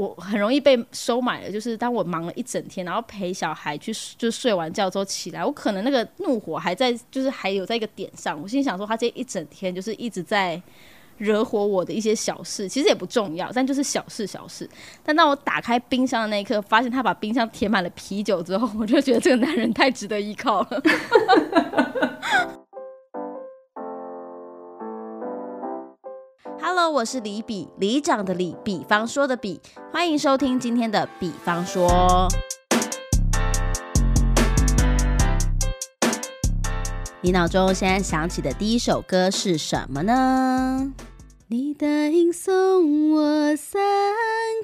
我很容易被收买了，就是当我忙了一整天，然后陪小孩去就睡完觉之后起来，我可能那个怒火还在，就是还有在一个点上。我心想说，他这一整天就是一直在惹火我的一些小事，其实也不重要，但就是小事小事。但当我打开冰箱的那一刻，发现他把冰箱填满了啤酒之后，我就觉得这个男人太值得依靠了。Hello，我是李比，李长的李，比方说的比，欢迎收听今天的比方说。你脑中现在想起的第一首歌是什么呢？你答应送我三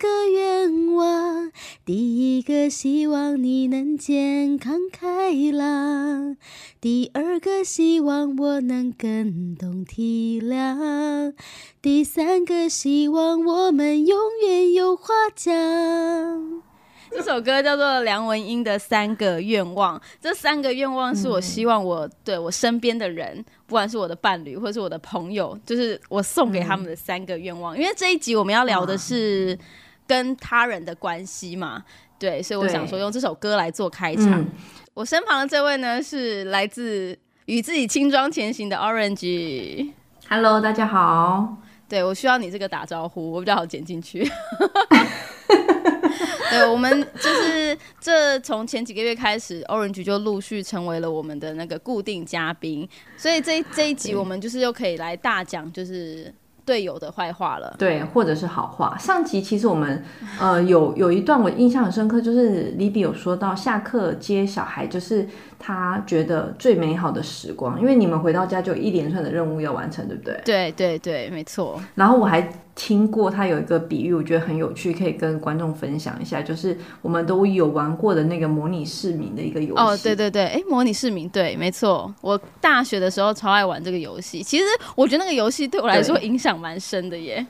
个愿望，第一个希望你能健康开朗，第二个希望我能更懂体谅，第三个希望我们永远有话讲。这首歌叫做梁文音的《三个愿望》，这三个愿望是我希望我对我身边的人，不管是我的伴侣或是我的朋友，就是我送给他们的三个愿望。因为这一集我们要聊的是跟他人的关系嘛，对，所以我想说用这首歌来做开场。我身旁的这位呢是来自与自己轻装前行的 Orange，Hello，大家好。对我需要你这个打招呼，我比较好剪进去。对，我们就是这从前几个月开始，Orange 就陆续成为了我们的那个固定嘉宾，所以这这一集我们就是又可以来大讲就是队友的坏话了，对，或者是好话。上集其实我们呃有有一段我印象很深刻，就是李比有说到下课接小孩，就是他觉得最美好的时光，因为你们回到家就有一连串的任务要完成，对不对？对对对，没错。然后我还。听过他有一个比喻，我觉得很有趣，可以跟观众分享一下。就是我们都有玩过的那个模拟市民的一个游戏。哦，对对对，哎，模拟市民，对，没错。我大学的时候超爱玩这个游戏。其实我觉得那个游戏对我来说影响蛮深的耶。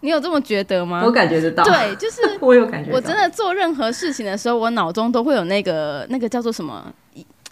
你有这么觉得吗？我感觉得到。对，就是我有感觉。我真的做任何事情的时候，我脑中都会有那个那个叫做什么？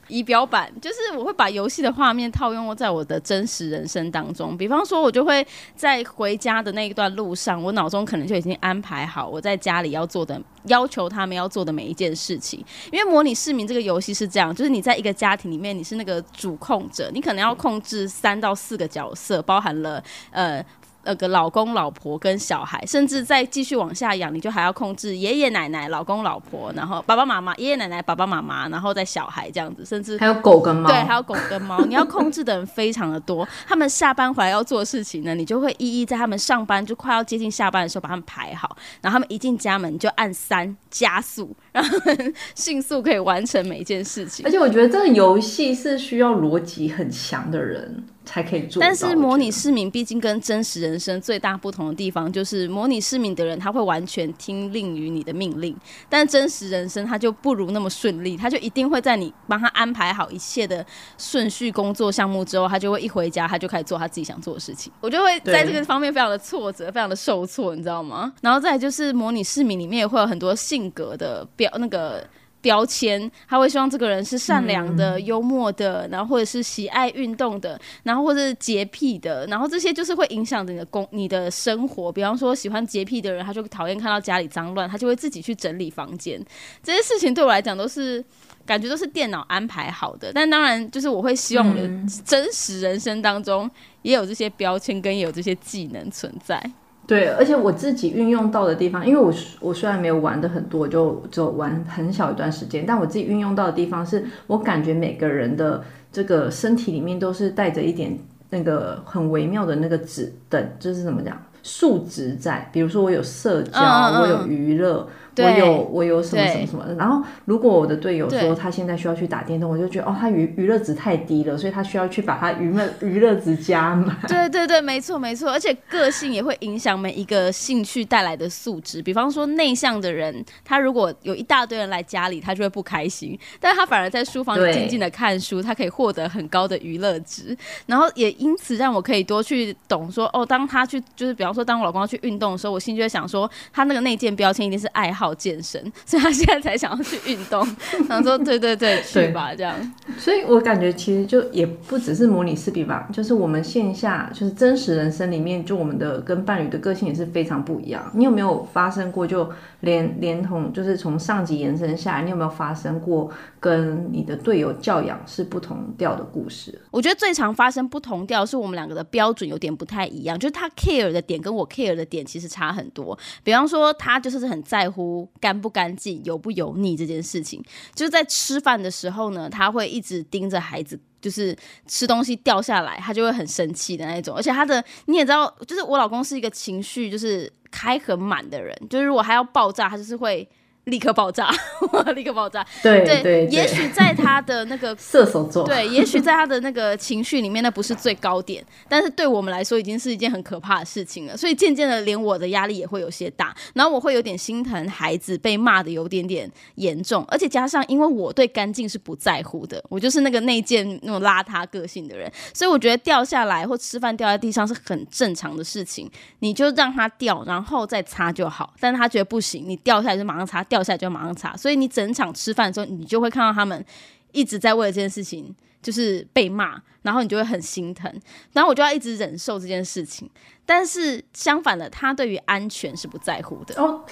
仪表板就是我会把游戏的画面套用在我的真实人生当中，比方说，我就会在回家的那一段路上，我脑中可能就已经安排好我在家里要做的，要求他们要做的每一件事情。因为模拟市民这个游戏是这样，就是你在一个家庭里面，你是那个主控者，你可能要控制三到四个角色，包含了呃。那个老公、老婆跟小孩，甚至再继续往下养，你就还要控制爷爷奶奶、老公、老婆，然后爸爸妈妈、爷爷奶奶、爸爸妈妈，然后再小孩这样子，甚至还有狗跟猫。对，还有狗跟猫，你要控制的人非常的多。他们下班回来要做事情呢，你就会一一在他们上班就快要接近下班的时候把他们排好，然后他们一进家门就按三加速，让他们 迅速可以完成每一件事情。而且我觉得这个游戏是需要逻辑很强的人。才可以做。但是模拟市民毕竟跟真实人生最大不同的地方，就是模拟市民的人他会完全听令于你的命令，但真实人生他就不如那么顺利，他就一定会在你帮他安排好一切的顺序工作项目之后，他就会一回家他就开始做他自己想做的事情。我就会在这个方面非常的挫折，非常的受挫，你知道吗？然后再就是模拟市民里面也会有很多性格的表那个。标签，他会希望这个人是善良的、幽默的，然后或者是喜爱运动的，然后或者是洁癖的，然后这些就是会影响着你的工、你的生活。比方说，喜欢洁癖的人，他就讨厌看到家里脏乱，他就会自己去整理房间。这些事情对我来讲都是感觉都是电脑安排好的，但当然就是我会希望我的真实人生当中也有这些标签跟也有这些技能存在。对，而且我自己运用到的地方，因为我我虽然没有玩的很多，就就玩很小一段时间，但我自己运用到的地方是，我感觉每个人的这个身体里面都是带着一点那个很微妙的那个指等，就是怎么讲，数值在，比如说我有社交，我有娱乐。我有我有什么什么什么的，然后如果我的队友说他现在需要去打电动，我就觉得哦，他娱娱乐值太低了，所以他需要去把他娱乐 娱乐值加满。对对对，没错没错，而且个性也会影响每一个兴趣带来的素质。比方说内向的人，他如果有一大堆人来家里，他就会不开心，但是他反而在书房里静静的看书，他可以获得很高的娱乐值，然后也因此让我可以多去懂说哦，当他去就是比方说当我老公要去运动的时候，我心就会想说他那个内建标签一定是爱好。好健身，所以他现在才想要去运动。然后说对对对，去吧这样。所以我感觉其实就也不只是模拟视频吧，就是我们线下就是真实人生里面，就我们的跟伴侣的个性也是非常不一样。你有没有发生过就连连同就是从上级延伸下来，你有没有发生过跟你的队友教养是不同调的故事？我觉得最常发生不同调是我们两个的标准有点不太一样，就是他 care 的点跟我 care 的点其实差很多。比方说，他就是很在乎干不干净、油不油腻这件事情。就是在吃饭的时候呢，他会一直盯着孩子，就是吃东西掉下来，他就会很生气的那种。而且他的你也知道，就是我老公是一个情绪就是开很满的人，就是如果他要爆炸，他就是会。立刻爆炸，立刻爆炸。对对，也许在他的那个 射手座，对，也许在他的那个情绪里面，那不是最高点，但是对我们来说，已经是一件很可怕的事情了。所以渐渐的，连我的压力也会有些大，然后我会有点心疼孩子被骂的有点点严重，而且加上因为我对干净是不在乎的，我就是那个内建那种邋遢个性的人，所以我觉得掉下来或吃饭掉在地上是很正常的事情，你就让它掉，然后再擦就好。但是他觉得不行，你掉下来就马上擦掉。掉下来就马上擦，所以你整场吃饭的时候，你就会看到他们一直在为了这件事情就是被骂，然后你就会很心疼，然后我就要一直忍受这件事情。但是相反的，他对于安全是不在乎的哦，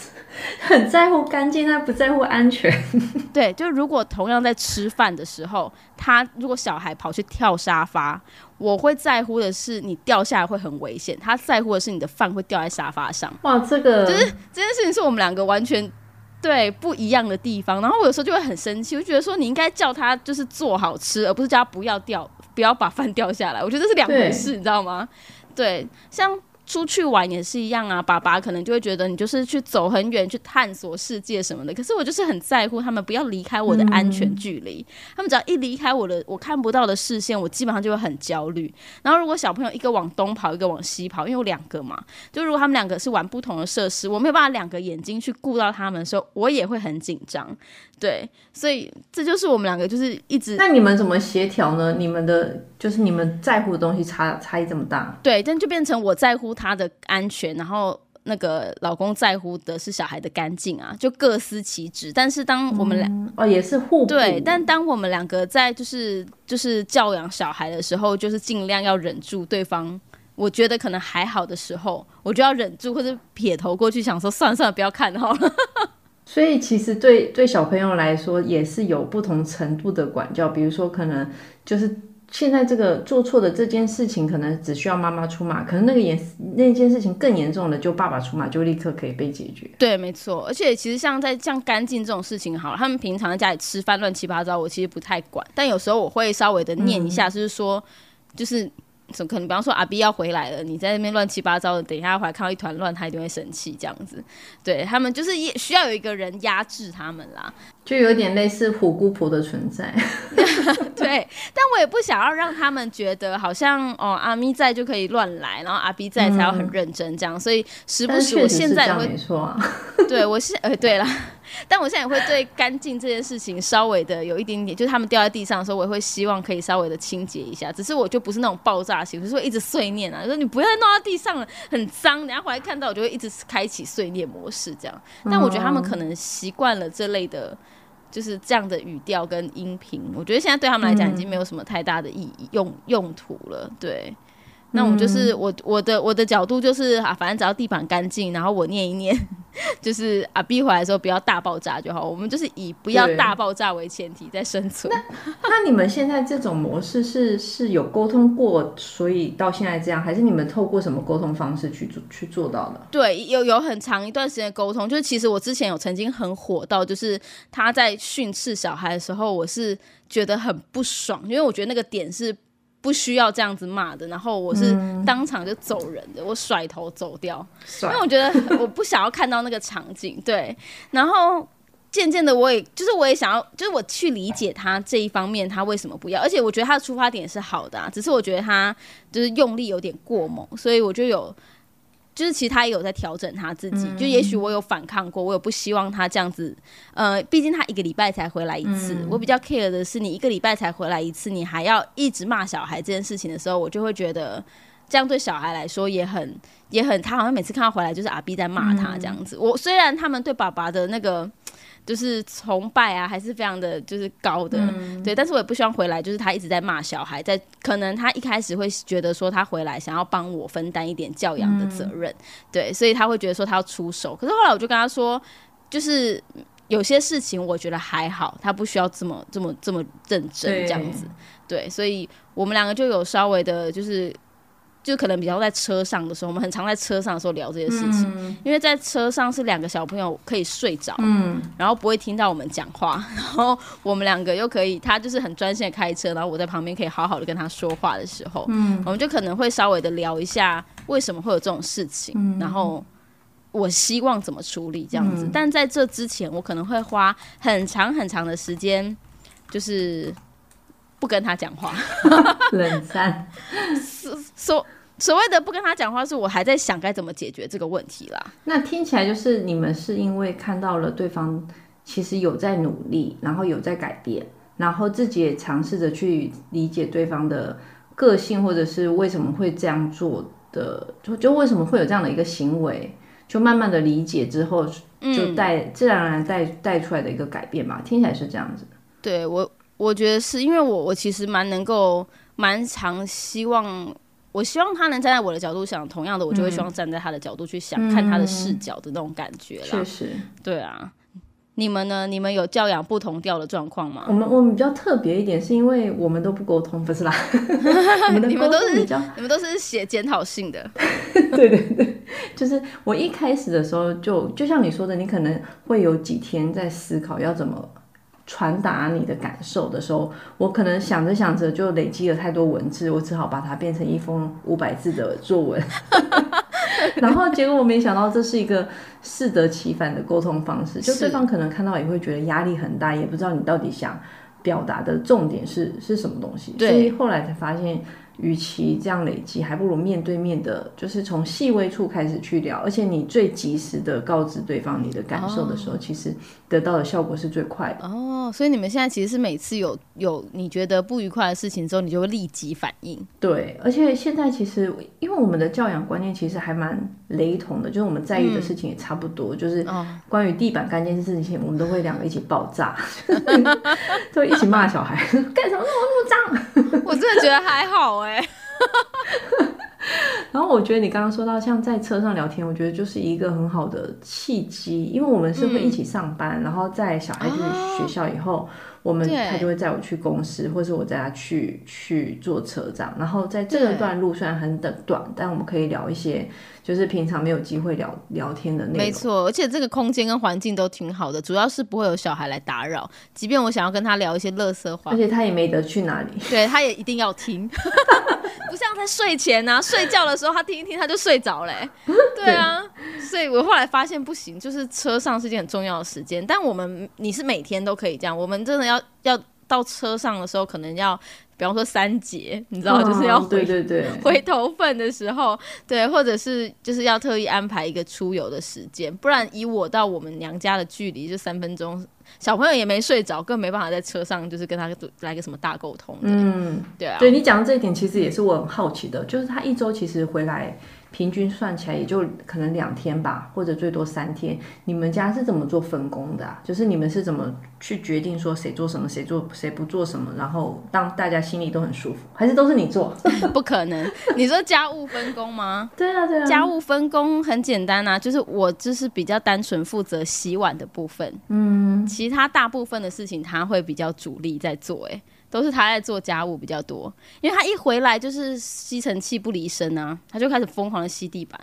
很在乎干净，他不在乎安全。对，就如果同样在吃饭的时候，他如果小孩跑去跳沙发。我会在乎的是你掉下来会很危险，他在乎的是你的饭会掉在沙发上。哇，这个就是这件事情是我们两个完全对不一样的地方。然后我有时候就会很生气，我觉得说你应该叫他就是做好吃，而不是叫他不要掉，不要把饭掉下来。我觉得这是两回事，你知道吗？对，像。出去玩也是一样啊，爸爸可能就会觉得你就是去走很远去探索世界什么的。可是我就是很在乎他们不要离开我的安全距离。他们只要一离开我的我看不到的视线，我基本上就会很焦虑。然后如果小朋友一个往东跑，一个往西跑，因为有两个嘛，就如果他们两个是玩不同的设施，我没有办法两个眼睛去顾到他们的时候，我也会很紧张。对，所以这就是我们两个就是一直。那你们怎么协调呢？你们的就是你们在乎的东西差差异这么大？对，但就变成我在乎他的安全，然后那个老公在乎的是小孩的干净啊，就各司其职。但是当我们俩哦也是互对，但当我们两个在就是就是教养小孩的时候，就是尽量要忍住对方，我觉得可能还好的时候，我就要忍住或者撇头过去，想说算了算了，不要看好了。所以其实对对小朋友来说也是有不同程度的管教，比如说可能就是现在这个做错的这件事情，可能只需要妈妈出马，可能那个严那件事情更严重的，就爸爸出马就立刻可以被解决。对，没错。而且其实像在像干净这种事情，好了，他们平常在家里吃饭乱七八糟，我其实不太管，但有时候我会稍微的念一下，就是说，就是。怎可能？比方说阿 B 要回来了，你在那边乱七八糟的，等一下回来看到一团乱，他一定会生气。这样子，对他们就是也需要有一个人压制他们啦，就有点类似虎姑婆的存在。对，但我也不想要让他们觉得好像哦阿咪在就可以乱来，然后阿 B 在才要很认真这样。所以时不时我现在会没错，对我是呃对了。但我现在也会对干净这件事情稍微的有一点点，就是他们掉在地上的时候，我也会希望可以稍微的清洁一下。只是我就不是那种爆炸型，就是会一直碎念啊，说你不要再弄到地上了，很脏。等下回来看到，我就会一直开启碎念模式这样。但我觉得他们可能习惯了这类的，就是这样的语调跟音频。我觉得现在对他们来讲已经没有什么太大的意义用用途了。对。那我们就是我我的我的角度就是啊，反正只要地板干净，然后我念一念，就是啊逼回来的时候不要大爆炸就好。我们就是以不要大爆炸为前提在生存。那你们现在这种模式是是有沟通过，所以到现在这样，还是你们透过什么沟通方式去做去做到的？对，有有很长一段时间沟通，就是其实我之前有曾经很火到，就是他在训斥小孩的时候，我是觉得很不爽，因为我觉得那个点是。不需要这样子骂的，然后我是当场就走人的，我甩头走掉，因为我觉得 我不想要看到那个场景。对，然后渐渐的，我也就是我也想要，就是我去理解他这一方面，他为什么不要，而且我觉得他的出发点是好的，只是我觉得他就是用力有点过猛，所以我就有。就是其实他也有在调整他自己，就也许我有反抗过，我有不希望他这样子，呃，毕竟他一个礼拜才回来一次，我比较 care 的是你一个礼拜才回来一次，你还要一直骂小孩这件事情的时候，我就会觉得这样对小孩来说也很也很，他好像每次看到回来就是阿 B 在骂他这样子。我虽然他们对爸爸的那个。就是崇拜啊，还是非常的就是高的，对。但是我也不希望回来，就是他一直在骂小孩，在可能他一开始会觉得说他回来想要帮我分担一点教养的责任，对，所以他会觉得说他要出手。可是后来我就跟他说，就是有些事情我觉得还好，他不需要这么这么这么认真这样子，对。所以我们两个就有稍微的，就是。就可能比较在车上的时候，我们很常在车上的时候聊这些事情，因为在车上是两个小朋友可以睡着，嗯。然后不会听到我们讲话，然后我们两个又可以，他就是很专心的开车，然后我在旁边可以好好的跟他说话的时候，我们就可能会稍微的聊一下为什么会有这种事情，然后我希望怎么处理这样子。但在这之前，我可能会花很长很长的时间，就是不跟他讲话，冷战，说。所谓的不跟他讲话，是我还在想该怎么解决这个问题啦。那听起来就是你们是因为看到了对方其实有在努力，然后有在改变，然后自己也尝试着去理解对方的个性，或者是为什么会这样做的，就就为什么会有这样的一个行为，就慢慢的理解之后，就带自然而然带带出来的一个改变吧。听起来是这样子。对我，我觉得是因为我我其实蛮能够蛮常希望。我希望他能站在我的角度想，同样的，我就会希望站在他的角度去想，看他的视角的那种感觉确实，对啊。你们呢？你们有教养不同调的状况吗？我们我们比较特别一点，是因为我们都不沟通，不是啦。你们都是你们都是写检讨信的。对对对，就是我一开始的时候，就就像你说的，你可能会有几天在思考要怎么。传达你的感受的时候，我可能想着想着就累积了太多文字，我只好把它变成一封五百字的作文。然后结果我没想到这是一个适得其反的沟通方式，就对方可能看到也会觉得压力很大，也不知道你到底想表达的重点是是什么东西。所以后来才发现。与其这样累积，还不如面对面的，就是从细微处开始去聊，而且你最及时的告知对方你的感受的时候，其实得到的效果是最快的。哦，所以你们现在其实是每次有有你觉得不愉快的事情之后，你就会立即反应。对，而且现在其实因为我们的教养观念其实还蛮雷同的，就是我们在意的事情也差不多，就是关于地板干净这事情，我们都会两个一起爆炸，都一起骂小孩，干什么那么那么脏？我真的觉得还好哎。然后我觉得你刚刚说到像在车上聊天，我觉得就是一个很好的契机，因为我们是会一起上班，然后在小孩去学校以后。我们他就会载我去公司，或是我载他去去坐车这样。然后在这个段路虽然很短短，但我们可以聊一些就是平常没有机会聊聊天的内容。没错，而且这个空间跟环境都挺好的，主要是不会有小孩来打扰。即便我想要跟他聊一些乐色话，而且他也没得去哪里，对他也一定要听，不像在睡前啊睡觉的时候他听一听他就睡着嘞。对啊，所以我后来发现不行，就是车上是件很重要的时间。但我们你是每天都可以这样，我们真的要。要到车上的时候，可能要，比方说三节，你知道，就是要对对对回头份的时候，对，或者是就是要特意安排一个出游的时间，不然以我到我们娘家的距离就三分钟，小朋友也没睡着，更没办法在车上就是跟他来个什么大沟通。嗯，对啊，对你讲的这一点，其实也是我很好奇的，就是他一周其实回来。平均算起来也就可能两天吧，或者最多三天。你们家是怎么做分工的？就是你们是怎么去决定说谁做什么，谁做谁不做什么，然后让大家心里都很舒服？还是都是你做？不可能，你说家务分工吗？对啊，对啊。家务分工很简单啊，就是我就是比较单纯负责洗碗的部分，嗯，其他大部分的事情他会比较主力在做，哎。都是他在做家务比较多，因为他一回来就是吸尘器不离身啊，他就开始疯狂的吸地板，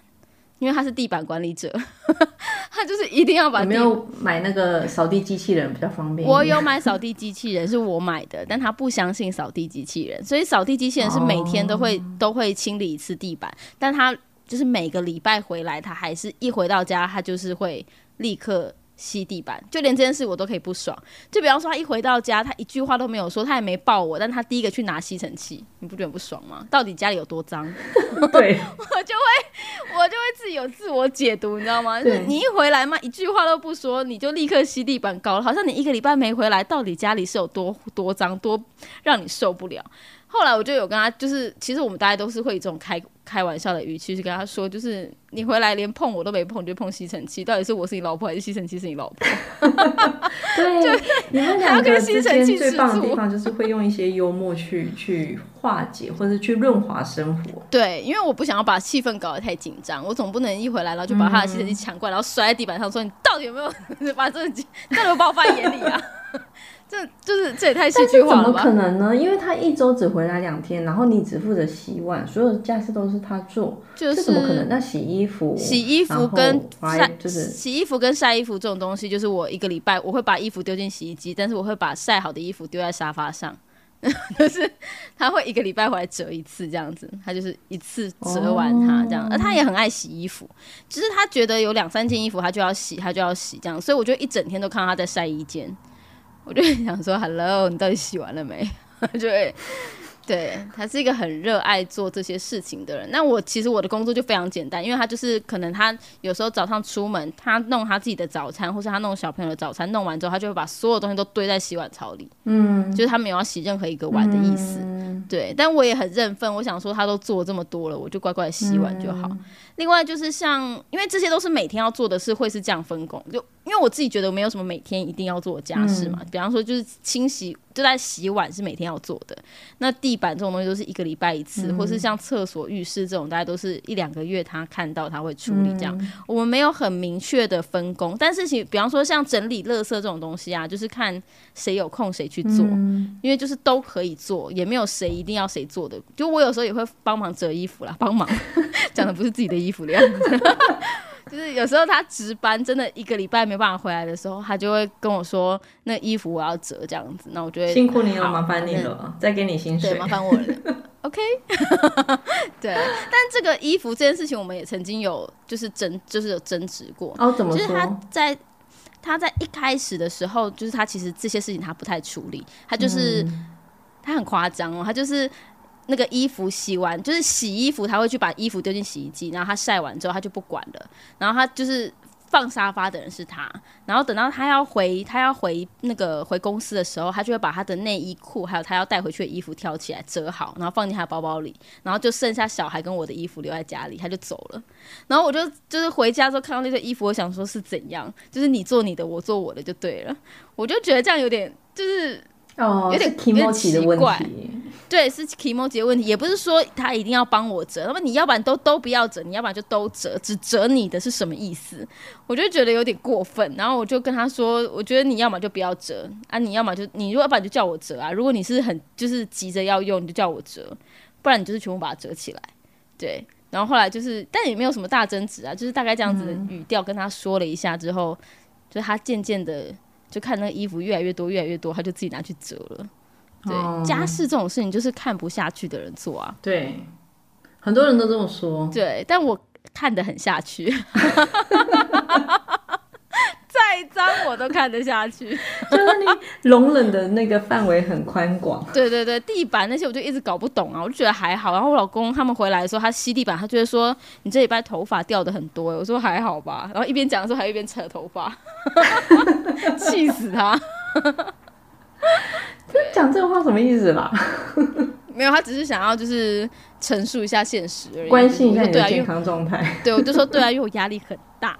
因为他是地板管理者，他就是一定要把。没有买那个扫地机器人比较方便。我有买扫地机器人，是我买的，但他不相信扫地机器人，所以扫地机器人是每天都会都会清理一次地板，但他就是每个礼拜回来，他还是一回到家，他就是会立刻。吸地板，就连这件事我都可以不爽。就比方说，他一回到家，他一句话都没有说，他也没抱我，但他第一个去拿吸尘器，你不觉得不爽吗？到底家里有多脏？对，我就会，我就会自己有自我解读，你知道吗？就是你一回来嘛，一句话都不说，你就立刻吸地板，搞了好像你一个礼拜没回来，到底家里是有多多脏，多让你受不了。后来我就有跟他，就是其实我们大家都是会以这种开开玩笑的语气去跟他说，就是你回来连碰我都没碰，就碰吸尘器，到底是我是你老婆还是吸尘器是你老婆？对，你们两个之间最棒的地方就是会用一些幽默去去化解，或者去润滑生活。对，因为我不想要把气氛搞得太紧张，我总不能一回来然后就把他的吸尘器抢过来，然后摔在地板上说你到底有没有 把这个到底有把我放在眼里啊？这就是这也太戏剧化了吧？怎么可能呢？因为他一周只回来两天，然后你只负责洗碗，所有的家事都是他做，这怎么可能？那洗衣服、洗衣服跟晒就是洗衣服跟晒衣服这种东西，就是我一个礼拜我会把衣服丢进洗衣机，但是我会把晒好的衣服丢在沙发上，就是他会一个礼拜回来折一次这样子，他就是一次折完它这样，而他也很爱洗衣服，只是他觉得有两三件衣服他就要洗，他就要洗这样，所以我就一整天都看到他在晒衣间。我就想说，Hello，你到底洗完了没？就会，对他是一个很热爱做这些事情的人。那我其实我的工作就非常简单，因为他就是可能他有时候早上出门，他弄他自己的早餐，或是他弄小朋友的早餐，弄完之后，他就会把所有东西都堆在洗碗槽里。嗯，就是他没有要洗任何一个碗的意思。对，但我也很认份，我想说他都做这么多了，我就乖乖洗碗就好。另外就是像，因为这些都是每天要做的事，会是这样分工。就因为我自己觉得没有什么每天一定要做的家事嘛，比方说就是清洗。就在洗碗是每天要做的，那地板这种东西都是一个礼拜一次，或是像厕所、浴室这种，大家都是一两个月他看到他会处理这样。我们没有很明确的分工，但是其比方说像整理垃圾这种东西啊，就是看谁有空谁去做，因为就是都可以做，也没有谁一定要谁做的。就我有时候也会帮忙折衣服啦，帮忙 讲的不是自己的衣服的样子。就是有时候他值班，真的一个礼拜没办法回来的时候，他就会跟我说：“那衣服我要折这样子。”那我觉得辛苦你了，麻烦你了，再给你薪水，麻烦我了。OK，对。但这个衣服这件事情，我们也曾经有就是争，就是有争执过。哦，怎么说？就是他在他在一开始的时候，就是他其实这些事情他不太处理，他就是他很夸张哦，他就是。那个衣服洗完，就是洗衣服，他会去把衣服丢进洗衣机，然后他晒完之后他就不管了，然后他就是放沙发的人是他，然后等到他要回他要回那个回公司的时候，他就会把他的内衣裤还有他要带回去的衣服挑起来折好，然后放进他包包里，然后就剩下小孩跟我的衣服留在家里，他就走了。然后我就就是回家之后看到那些衣服，我想说是怎样，就是你做你的，我做我的就对了。我就觉得这样有点就是哦，有点有点奇怪。对，是 Kimoji 的问题，也不是说他一定要帮我折，那么你要不然都都不要折，你要不然就都折，只折你的是什么意思？我就觉得有点过分，然后我就跟他说，我觉得你要么就不要折啊，你要么就你如果要不然就叫我折啊，如果你是很就是急着要用，你就叫我折，不然你就是全部把它折起来。对，然后后来就是，但也没有什么大争执啊，就是大概这样子的语调跟他说了一下之后，就是他渐渐的就看那个衣服越来越多越来越多，他就自己拿去折了。对家事这种事情，就是看不下去的人做啊。对，很多人都这么说。对，但我看得很下去，看得下去。就是你容忍的那个范围很宽广。对对对，地板那些我就一直搞不懂啊，我就觉得还好。然后我老公他们回来的时候，他吸地板，他就会说：“你这礼拜头发掉的很多。”我说：“还好吧。”然后一边讲的时候，还一边扯头发，气死他。讲这个话什么意思啦？没有，他只是想要就是陈述一下现实而已，关心一下你的健康状态。对，我就说对啊，因为我压力很大，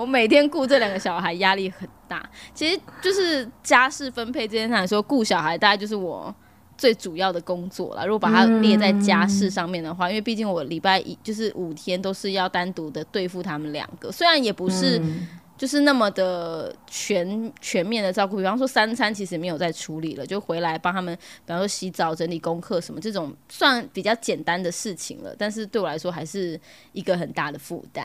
我每天顾这两个小孩压力很大。其实就是家事分配这件事来说，顾小孩大概就是我最主要的工作了。如果把它列在家事上面的话，因为毕竟我礼拜一就是五天都是要单独的对付他们两个，虽然也不是。就是那么的全全面的照顾，比方说三餐其实没有在处理了，就回来帮他们，比方说洗澡、整理功课什么这种，算比较简单的事情了。但是对我来说还是一个很大的负担，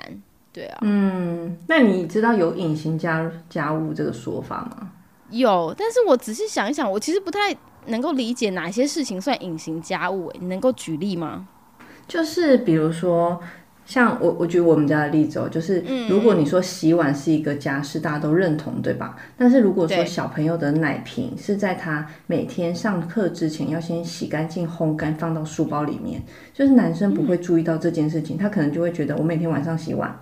对啊。嗯，那你知道有隐形家家务这个说法吗？有，但是我仔细想一想，我其实不太能够理解哪些事情算隐形家务。你能够举例吗？就是比如说。像我，我举我们家的例子哦，就是如果你说洗碗是一个家事，大家都认同，对吧？但是如果说小朋友的奶瓶是在他每天上课之前要先洗干净、烘干，放到书包里面，就是男生不会注意到这件事情，他可能就会觉得我每天晚上洗碗，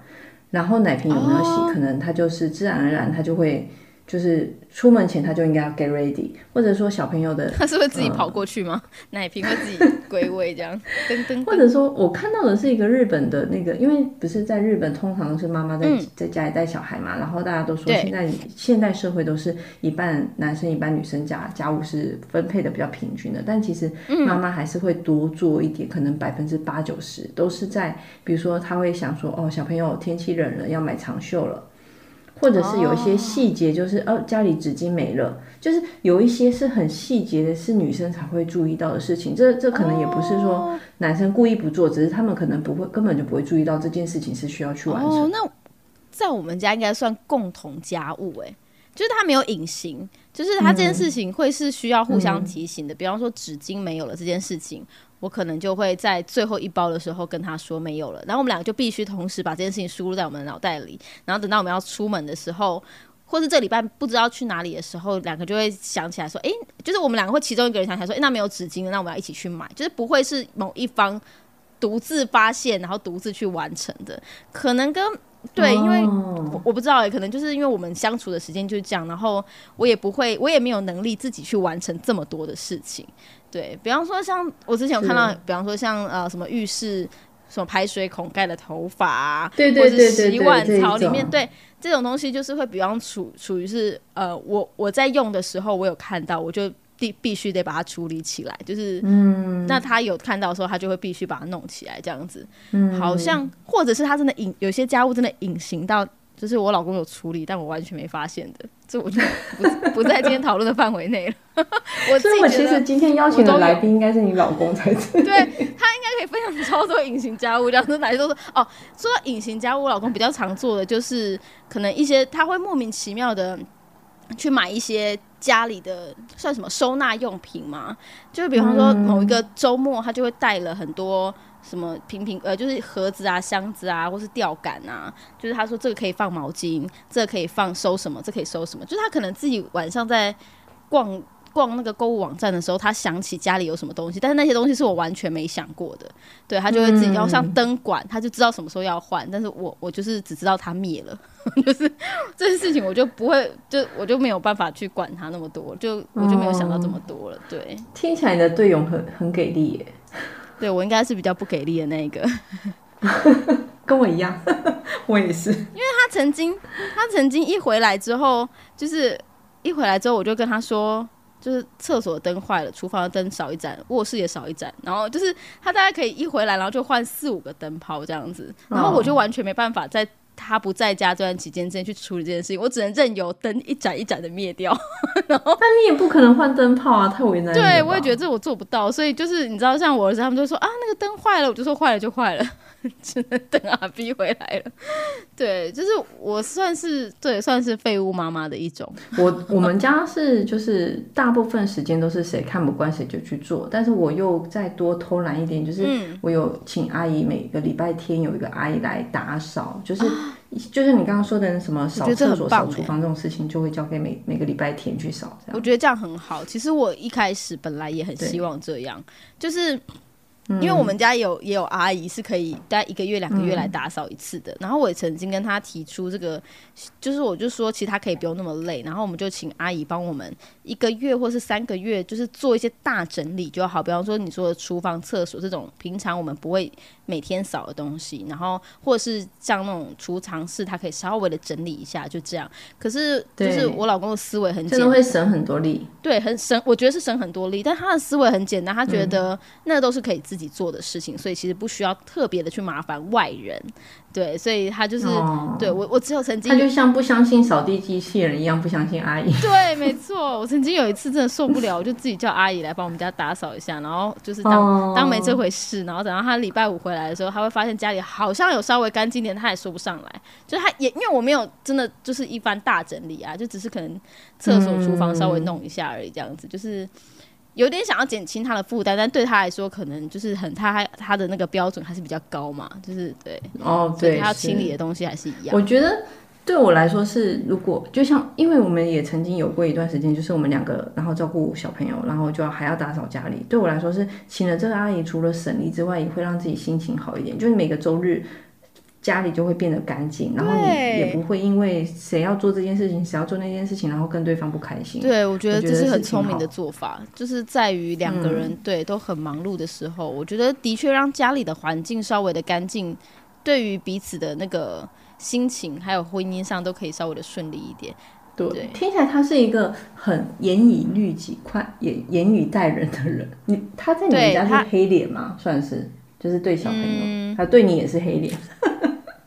然后奶瓶有没有洗，可能它就是自然而然它就会就是出门前他就应该要 get ready，或者说小朋友的，他是会自己跑过去吗？奶瓶会自己归位这样，噔噔。或者说我看到的是一个日本的那个，因为不是在日本通常是妈妈在在家里带小孩嘛，然后大家都说现在现代社会都是一半男生一半女生家家务是分配的比较平均的，但其实妈妈还是会多做一点，可能百分之八九十都是在，比如说他会想说哦小朋友天气冷了要买长袖了。或者是有一些细节，就是哦，家里纸巾没了，就是有一些是很细节的，是女生才会注意到的事情。这这可能也不是说男生故意不做，只是他们可能不会，根本就不会注意到这件事情是需要去完成。哦，那在我们家应该算共同家务，哎，就是他没有隐形，就是他这件事情会是需要互相提醒的。比方说纸巾没有了这件事情。我可能就会在最后一包的时候跟他说没有了，然后我们两个就必须同时把这件事情输入在我们的脑袋里，然后等到我们要出门的时候，或是这礼拜不知道去哪里的时候，两个就会想起来说，哎，就是我们两个会其中一个人想起来说，哎，那没有纸巾，那我们要一起去买，就是不会是某一方独自发现，然后独自去完成的，可能跟。对，因为我我不知道哎，可能就是因为我们相处的时间就是这样，然后我也不会，我也没有能力自己去完成这么多的事情。对比方说，像我之前有看到，比方说像呃什么浴室什么排水孔盖的头发啊，对对对对，洗碗槽里面，对这种东西就是会比方处处于是呃我我在用的时候，我有看到我就。必必须得把它处理起来，就是，嗯，那他有看到的时候，他就会必须把它弄起来，这样子，嗯，好像或者是他真的隐有些家务真的隐形到，就是我老公有处理，但我完全没发现的，这我就不不在今天讨论的范围内了。我所以我其实今天邀请的来宾应该是你老公才对，对他应该可以分享超多隐形家务，这样子哪些都是哦。说到隐形家务，我老公比较常做的就是可能一些他会莫名其妙的去买一些。家里的算什么收纳用品吗？就比方说某一个周末，他就会带了很多什么瓶瓶呃，就是盒子啊、箱子啊，或是吊杆啊。就是他说这个可以放毛巾，这个可以放收什么，这可以收什么。就是他可能自己晚上在逛。逛那个购物网站的时候，他想起家里有什么东西，但是那些东西是我完全没想过的。对他就会自己要像灯管，他就知道什么时候要换。但是我我就是只知道他灭了，就是这件事情我就不会，就我就没有办法去管他那么多，就我就没有想到这么多了。对，听起来你的队友很很给力耶。对我应该是比较不给力的那一个，跟我一样，我也是。因为他曾经他曾经一回来之后，就是一回来之后，我就跟他说。就是厕所灯坏了，厨房的灯少一盏，卧室也少一盏，然后就是他大概可以一回来，然后就换四五个灯泡这样子，然后我就完全没办法在他不在家这段期间之内去处理这件事情，我只能任由灯一盏一盏的灭掉。然后，但你也不可能换灯泡啊，太为难。对，我也觉得这我做不到，所以就是你知道，像我儿子他们就说啊，那个灯坏了，我就说坏了就坏了。只能等阿 B 回来了。对，就是我算是对，算是废物妈妈的一种。我我们家是就是大部分时间都是谁看不惯谁就去做，但是我又再多偷懒一点，就是我有请阿姨每个礼拜天有一个阿姨来打扫，就是就是你刚刚说的什么扫厕所、扫厨房这种事情，就会交给每每个礼拜天去扫。我觉得这样很好。其实我一开始本来也很希望这样，就是。因为我们家有也有阿姨是可以大概一个月两个月来打扫一次的，然后我也曾经跟她提出这个，就是我就说其实她可以不用那么累，然后我们就请阿姨帮我们一个月或是三个月，就是做一些大整理就好，比方说你说的厨房、厕所这种平常我们不会每天扫的东西，然后或者是像那种储藏室，他可以稍微的整理一下，就这样。可是就是我老公的思维很简单，会省很多力，对，很省，我觉得是省很多力，但他的思维很简单，他觉得那都是可以自。自己做的事情，所以其实不需要特别的去麻烦外人，对，所以他就是对我，我只有曾经，他就像不相信扫地机器人一样，不相信阿姨。对，没错，我曾经有一次真的受不了，我就自己叫阿姨来帮我们家打扫一下，然后就是当当没这回事，然后等到他礼拜五回来的时候，他会发现家里好像有稍微干净点，他也说不上来，就他也因为我没有真的就是一番大整理啊，就只是可能厕所、厨房稍微弄一下而已，这样子就是。有点想要减轻他的负担，但对他来说，可能就是很他他的那个标准还是比较高嘛，就是对哦，对，他要清理的东西还是一样。我觉得对我来说是，如果就像，因为我们也曾经有过一段时间，就是我们两个然后照顾小朋友，然后就要还要打扫家里。对我来说是请了这个阿姨，除了省力之外，也会让自己心情好一点。就是每个周日。家里就会变得干净，然后你也不会因为谁要做这件事情，谁要做那件事情，然后跟对方不开心。对，我觉得这是很聪明的做法，就是在于两个人、对都很忙碌的时候，我觉得的确让家里的环境稍微的干净，对于彼此的那个心情还有婚姻上都可以稍微的顺利一点。对，对听起来他是一个很严以律己、宽严严以待人的人。你他在你们家是黑脸吗？算是，就是对小朋友，嗯他对你也是黑脸。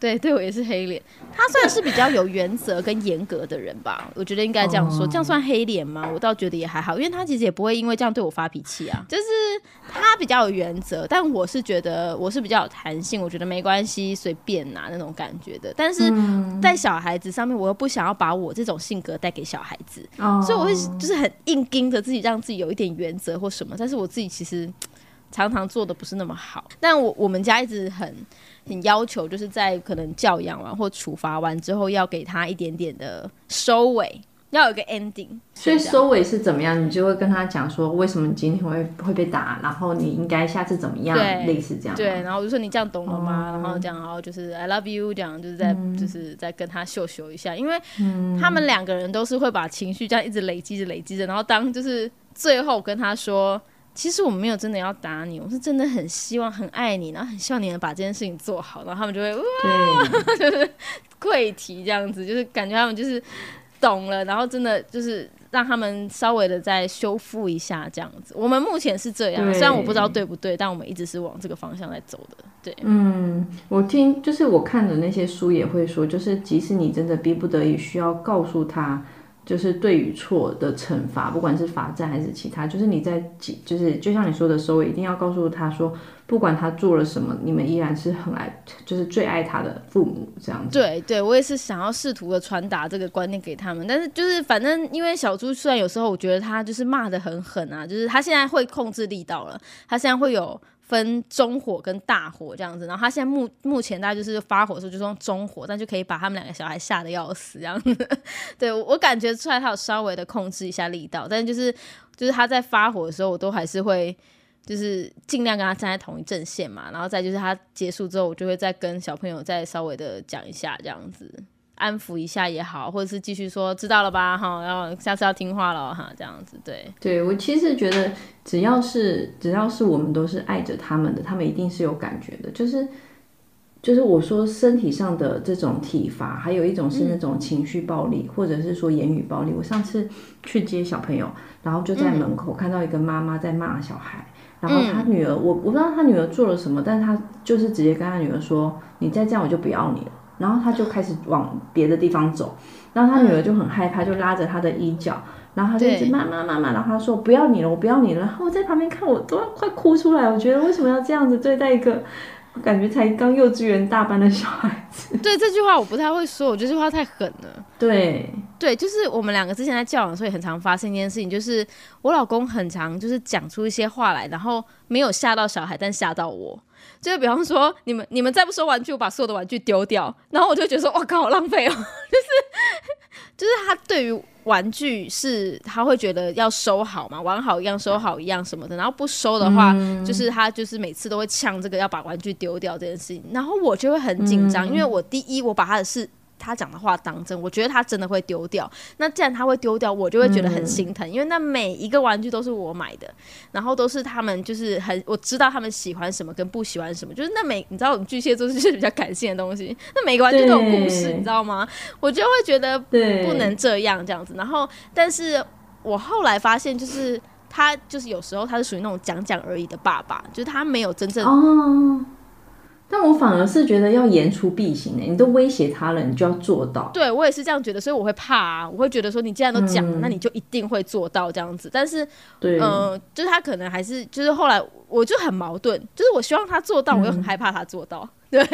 对，对我也是黑脸。他算是比较有原则跟严格的人吧，我觉得应该这样说。这样算黑脸吗？我倒觉得也还好，因为他其实也不会因为这样对我发脾气啊。就是他比较有原则，但我是觉得我是比较有弹性，我觉得没关系，随便拿那种感觉的。但是在小孩子上面，我又不想要把我这种性格带给小孩子，哦所以我会就是很硬盯着自己，让自己有一点原则或什么。但是我自己其实 常常做的不是那么好。但我我们家一直很很要求，就是在可能教养完或处罚完之后，要给他一点点的收尾，要有一个 ending。所以收尾是怎么样？你就会跟他讲说，为什么你今天会会被打，然后你应该下次怎么样，对类似这样。对，然后我就说你这样懂了吗？哦然后这样，然后就是 I love you，这样就是在、嗯就是在跟他秀秀一下，因为他们两个人都是会把情绪这样一直累积着累积着，然后当就是最后跟他说。其实我们没有真的要打你，我是真的很希望、很爱你，然后很希望你能把这件事情做好，然后他们就会哇就是，跪提这样子，就是感觉他们就是懂了，然后真的就是让他们稍微的再修复一下这样子。我们目前是这样，虽然我不知道对不对，但我们一直是往这个方向在走的。对，嗯，我听就是我看的那些书也会说，就是即使你真的逼不得已需要告诉他，就是对与错的惩罚，不管是罚站还是其他，就是你在就是就像你说的收尾，一定要告诉他说，不管他做了什么，你们依然是很爱，就是最爱他的父母这样子。对对，我也是想要试图的传达这个观念给他们，但是就是反正因为小猪虽然有时候我觉得他就是骂的很狠啊，就是他现在会控制力道了，他现在会有。分中火跟大火这样子，然后他现在目目前大概就是发火的时候就是用中火，但就可以把他们两个小孩吓得要死这样子。对我感觉出来他有稍微的控制一下力道，但就是就是他在发火的时候，我都还是会就是尽量跟他站在同一阵线嘛，然后再就是他结束之后，我就会再跟小朋友再稍微的讲一下这样子。安抚一下也好，或者是继续说知道了吧哈，然后下次要听话了哈，这样子对。对我其实觉得，只要是只要是我们都是爱着他们的，他们一定是有感觉的。就是就是我说身体上的这种体罚，还有一种是那种情绪暴力，或者是说言语暴力。我上次去接小朋友，然后就在门口看到一个妈妈在骂小孩，然后他女儿，我我不知道他女儿做了什么，但是他就是直接跟他女儿说：“你再这样我就不要你了。”然后他就开始往别的地方走，然后他女儿就很害怕，就拉着他的衣角，然后他就一直对骂骂骂骂，然后他说不要你了，我不要你了。然后我在旁边看，我都要快哭出来。我觉得为什么要这样子对待一个感觉才刚幼稚园大班的小孩子？对这句话我不太会说，我觉得这句话太狠了。对，对，就是我们两个之前在交往的时候也很常发生一件事情，就是我老公很常就是讲出一些话来，然后没有吓到小孩，但吓到我。就是比方说，你们你们再不收玩具，我把所有的玩具丢掉，然后我就觉得说，哇靠，好浪费哦。就是就是他对于玩具是他会觉得要收好嘛，玩好一样，收好一样什么的，然后不收的话，就是他就是每次都会呛这个要把玩具丢掉这件事情，然后我就会很紧张，因为我第一我把他的事。他讲的话当真，我觉得他真的会丢掉。那既然他会丢掉，我就会觉得很心疼，因为那每一个玩具都是我买的，然后都是他们就是很我知道他们喜欢什么跟不喜欢什么，就是那每你知道我们巨蟹座就是比较感性的东西，那每个玩具都有故事，你知道吗？我就会觉得，不能这样这样子。然后，但是我后来发现，就是他就是有时候他是属于那种讲讲而已的爸爸，就是他没有真正哦。但我反而是觉得要言出必行的，你都威胁他了，你就要做到。对我也是这样觉得，所以我会怕啊，我会觉得说你既然都讲了，嗯那你就一定会做到这样子。但是，对，嗯、呃，就是他可能还是就是后来我就很矛盾，就是我希望他做到，我又很害怕他做到。对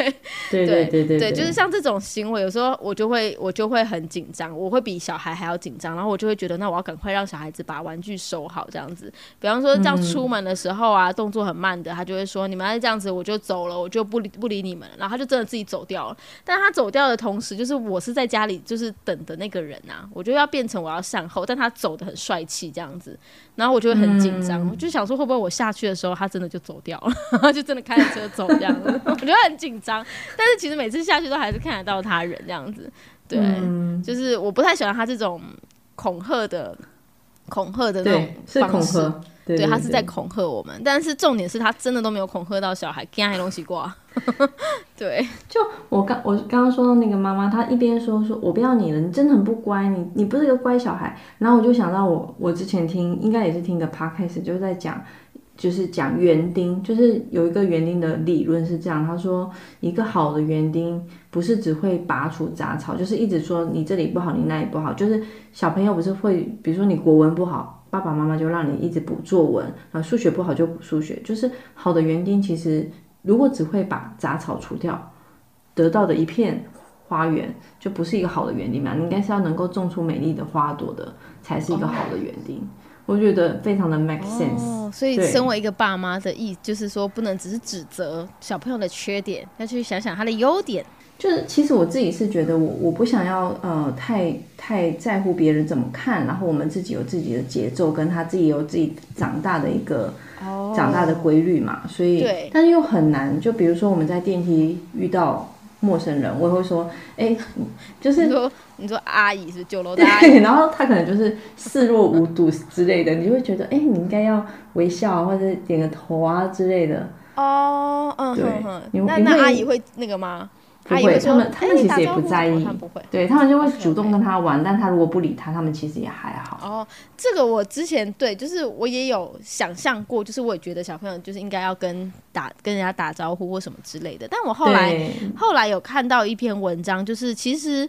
对对对对对，就是像这种行为，有时候我就会我就会很紧张，我会比小孩还要紧张，然后我就会觉得，那我要赶快让小孩子把玩具收好，这样子。比方说，这样出门的时候啊，动作很慢的，他就会说：“你们要这样子，我就走了，我就不理不理你们了。”然后他就真的自己走掉了。但他走掉的同时，就是我是在家里就是等的那个人啊，我就要变成我要善后，但他走的很帅气这样子，然后我就会很紧张，我就想说会不会我下去的时候，他他真的就走掉了，就真的开着车走这样子，我觉得很紧张。但是其实每次下去都还是看得到他人这样子，对，就是我不太喜欢他这种恐吓的恐吓的那种是恐吓。对，他是在恐吓我们，但是重点是他真的都没有恐吓到小孩，给他东西挂。对，就我刚我刚刚说到那个妈妈，她一边说说我不要你了，你真的很不乖，你你不是一个乖小孩。然后我就想到我我之前听应该也是听个 podcast，就是在讲就是讲园丁，就是有一个园丁的理论是这样，他说一个好的园丁不是只会拔除杂草，就是一直说你这里不好，你那里不好，就是小朋友不是会，比如说你国文不好。爸爸妈妈就让你一直补作文，然后数学不好就补数学，就是好的园丁。其实如果只会把杂草除掉，得到的一片花园就不是一个好的园丁嘛。你应该是要能够种出美丽的花朵的，才是一个好的园丁。我觉得非常的 make sense。哦所以，身为一个爸妈的意，就是说不能只是指责小朋友的缺点，要去想想他的优点。就是，其实我自己是觉得，我我不想要呃太太在乎别人怎么看，然后我们自己有自己的节奏，跟他自己有自己长大的一个长大的规律嘛，所以，但是又很难。就比如说我们在电梯遇到陌生人，我会说，哎，就是说你说阿姨是酒楼的阿姨，然后他可能就是视若无睹之类的，你就会觉得，哎，你应该要微笑或者点个头啊之类的。哦，嗯，对，那那阿姨会那个吗？不会，他们他们其实也不在意，对他们就会主动跟他玩，但他如果不理他，他们其实也还好。哦，这个我之前对，就是我也有想象过，就是我也觉得小朋友就是应该要跟打跟人家打招呼或什么之类的。但我后来后来有看到一篇文章，就是其实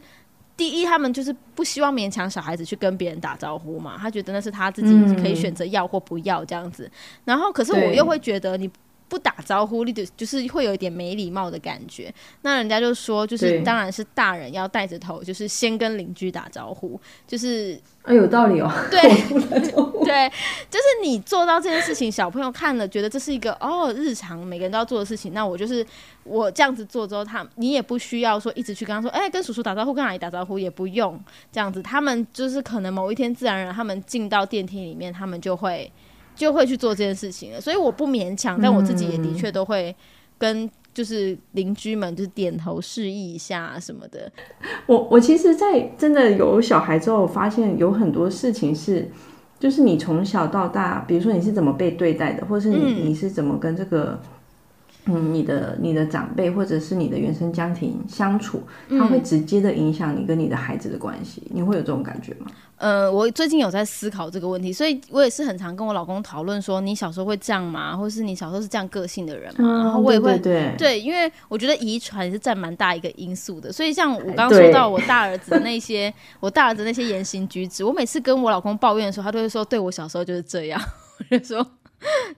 第一，他们就是不希望勉强小孩子去跟别人打招呼嘛，他觉得那是他自己可以选择要或不要这样子。然后，可是我又会觉得你。不打招呼，你就就是会有一点没礼貌的感觉。那人家就说，就是当然是大人要带着头，就是先跟邻居打招呼，就是啊，有道理哦。对 对，就是你做到这件事情，小朋友看了觉得这是一个哦日常每个人都要做的事情。那我就是我这样子做之后，他你也不需要说一直去跟他说，哎，跟叔叔打招呼，跟阿姨打招呼也不用这样子。他们就是可能某一天自然而然，他们进到电梯里面，他们就会。就会去做这件事情了，所以我不勉强，但我自己也的确都会跟就是邻居们就是点头示意一下什么的。我我其实，在真的有小孩之后，发现有很多事情是，就是你从小到大，比如说你是怎么被对待的，或是你你是怎么跟这个。嗯，你的你的长辈或者是你的原生家庭相处，它会直接的影响你跟你的孩子的关系，你会有这种感觉吗？呃，我最近有在思考这个问题，所以我也是很常跟我老公讨论说，你小时候会这样吗？或是你小时候是这样个性的人吗？然后我也会对对，因为我觉得遗传是占蛮大一个因素的，所以像我刚刚说到我大儿子的那些，我大儿子那些言行举止，我每次跟我老公抱怨的时候，他都会说，对我小时候就是这样，我就说，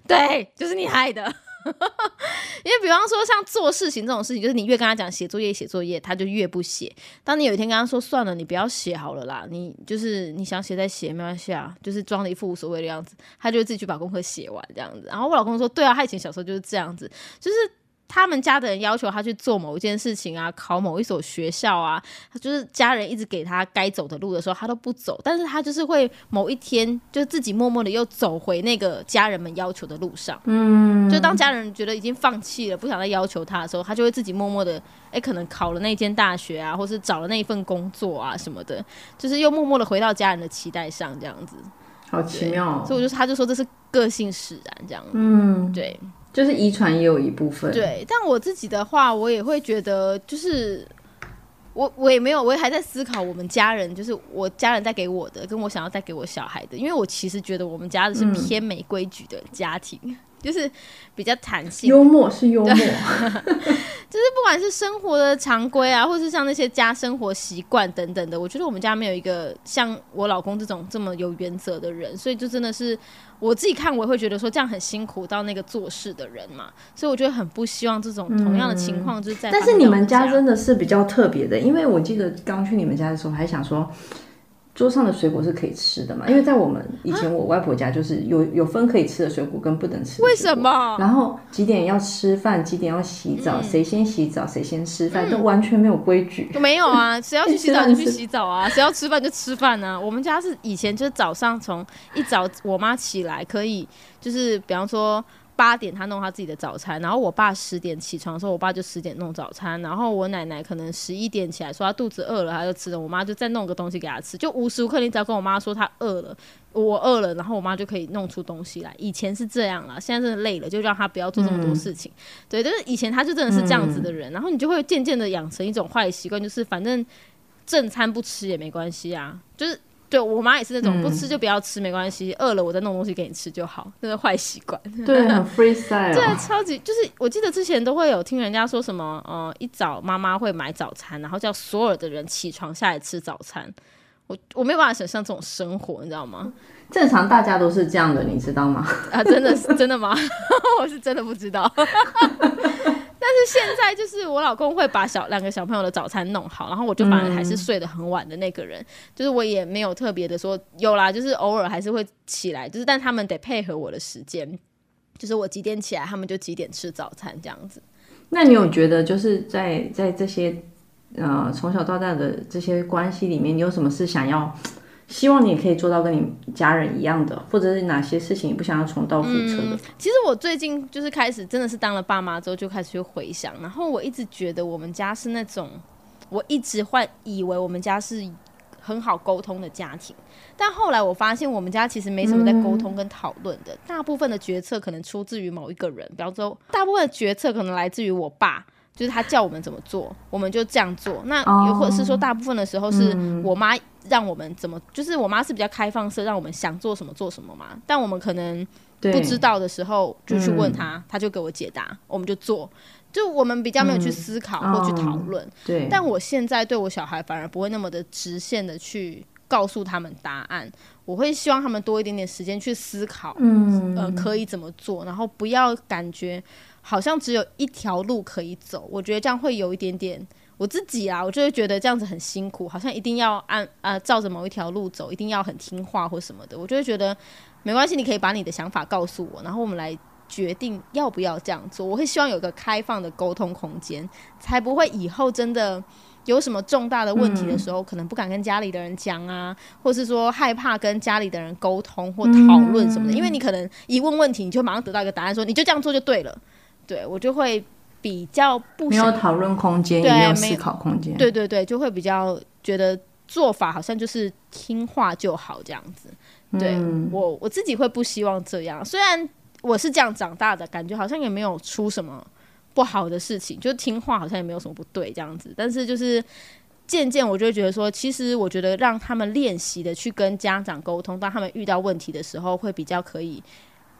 对，就是你害的。因为比方说像做事情这种事情，就是你越跟他讲写作业写作业，他就越不写。当你有一天跟他说算了，你不要写好了啦，你就是你想写再写没关系啊，就是装的一副无所谓的样子，他就会自己去把功课写完这样子。然后我老公说，对啊，他以前小时候就是这样子，就是。他们家的人要求他去做某一件事情啊，考某一所学校啊，他就是家人一直给他该走的路的时候，他都不走。但是他就是会某一天，就自己默默的又走回那个家人们要求的路上。嗯，就当家人觉得已经放弃了，不想再要求他的时候，他就会自己默默的，哎，可能考了那间大学啊，或是找了那一份工作啊什么的，就是又默默的回到家人的期待上，这样子。好奇妙。所以我就他就说这是个性使然，这样。嗯，对。就是遗传也有一部分，对。但我自己的话，我也会觉得，就是我我也没有，我也还在思考我们家人，就是我家人带给我的，跟我想要带给我小孩的。因为我其实觉得我们家的是偏没规矩的家庭，就是比较弹性，幽默是幽默，就是不管是生活的常规啊，或是像那些家生活习惯等等的，我觉得我们家没有一个像我老公这种这么有原则的人，所以就真的是。我自己看，我也会觉得说这样很辛苦到那个做事的人嘛，所以我觉得很不希望这种同样的情况就是在。但是你们家真的是比较特别的，因为我记得刚去你们家的时候，还想说。桌上的水果是可以吃的嘛？因为在我们以前我外婆家就是有有分可以吃的水果跟不能吃。为什么？然后几点要吃饭，几点要洗澡，谁先洗澡谁先吃饭，都完全没有规矩。没有啊，谁要去洗澡就去洗澡啊，谁要吃饭就吃饭啊。我们家是以前就是早上从一早我妈起来可以就是比方说。八点他弄他自己的早餐，然后我爸十点起床的时候，我爸就十点弄早餐，然后我奶奶可能十一点起来说她肚子饿了，她就吃了，我妈就再弄个东西给她吃，就无时无刻你只要跟我妈说她饿了，我饿了，然后我妈就可以弄出东西来。以前是这样啦，现在真的累了，就让他不要做这么多事情。对，但是以前他就真的是这样子的人，然后你就会渐渐的养成一种坏习惯，就是反正正餐不吃也没关系啊，就是。对我妈也是那种不吃就不要吃没关系，饿了我再弄东西给你吃就好，那是坏习惯。对，很 freestyle。对，超级就是我记得之前都会有听人家说什么，呃，一早妈妈会买早餐，然后叫所有的人起床下来吃早餐。我我没有办法想象这种生活，你知道吗？正常大家都是这样的，你知道吗？啊，真的是真的吗？我是真的不知道。但是现在就是我老公会把小两个小朋友的早餐弄好，然后我就反而还是睡得很晚的那个人，就是我也没有特别的说有啦，就是偶尔还是会起来，就是但他们得配合我的时间，就是我几点起来，他们就几点吃早餐这样子。那你有觉得就是在在这些呃从小到大的这些关系里面，你有什么是想要？希望你也可以做到跟你家人一样的，或者是哪些事情你不想要重蹈覆辙的。其实我最近就是开始真的是当了爸妈之后就开始去回想，然后我一直觉得我们家是那种，我一直会以为我们家是很好沟通的家庭，但后来我发现我们家其实没什么在沟通跟讨论的，大部分的决策可能出自于某一个人，比方说大部分的决策可能来自于我爸。就是他叫我们怎么做，我们就这样做。那又或者是说，大部分的时候是我妈让我们怎么，就是我妈是比较开放式，让我们想做什么做什么嘛。但我们可能不知道的时候，就去问他，他就给我解答，我们就做。就我们比较没有去思考或去讨论。对。但我现在对我小孩反而不会那么的直线的去告诉他们答案，我会希望他们多一点点时间去思考，嗯，呃，可以怎么做，然后不要感觉。好像只有一条路可以走，我觉得这样会有一点点我自己啊，我就会觉得这样子很辛苦，好像一定要按呃照着某一条路走，一定要很听话或什么的，我就会觉得没关系，你可以把你的想法告诉我，然后我们来决定要不要这样做。我会希望有个开放的沟通空间，才不会以后真的有什么重大的问题的时候，可能不敢跟家里的人讲啊，或是说害怕跟家里的人沟通或讨论什么的，因为你可能一问问题，你就马上得到一个答案，说你就这样做就对了。对我就会比较不没有讨论空间，也没有思考空间。对对对，就会比较觉得做法好像就是听话就好这样子。对我我自己会不希望这样，虽然我是这样长大的，感觉好像也没有出什么不好的事情，就听话好像也没有什么不对这样子。但是就是渐渐我就会觉得说，其实我觉得让他们练习的去跟家长沟通，当他们遇到问题的时候，会比较可以。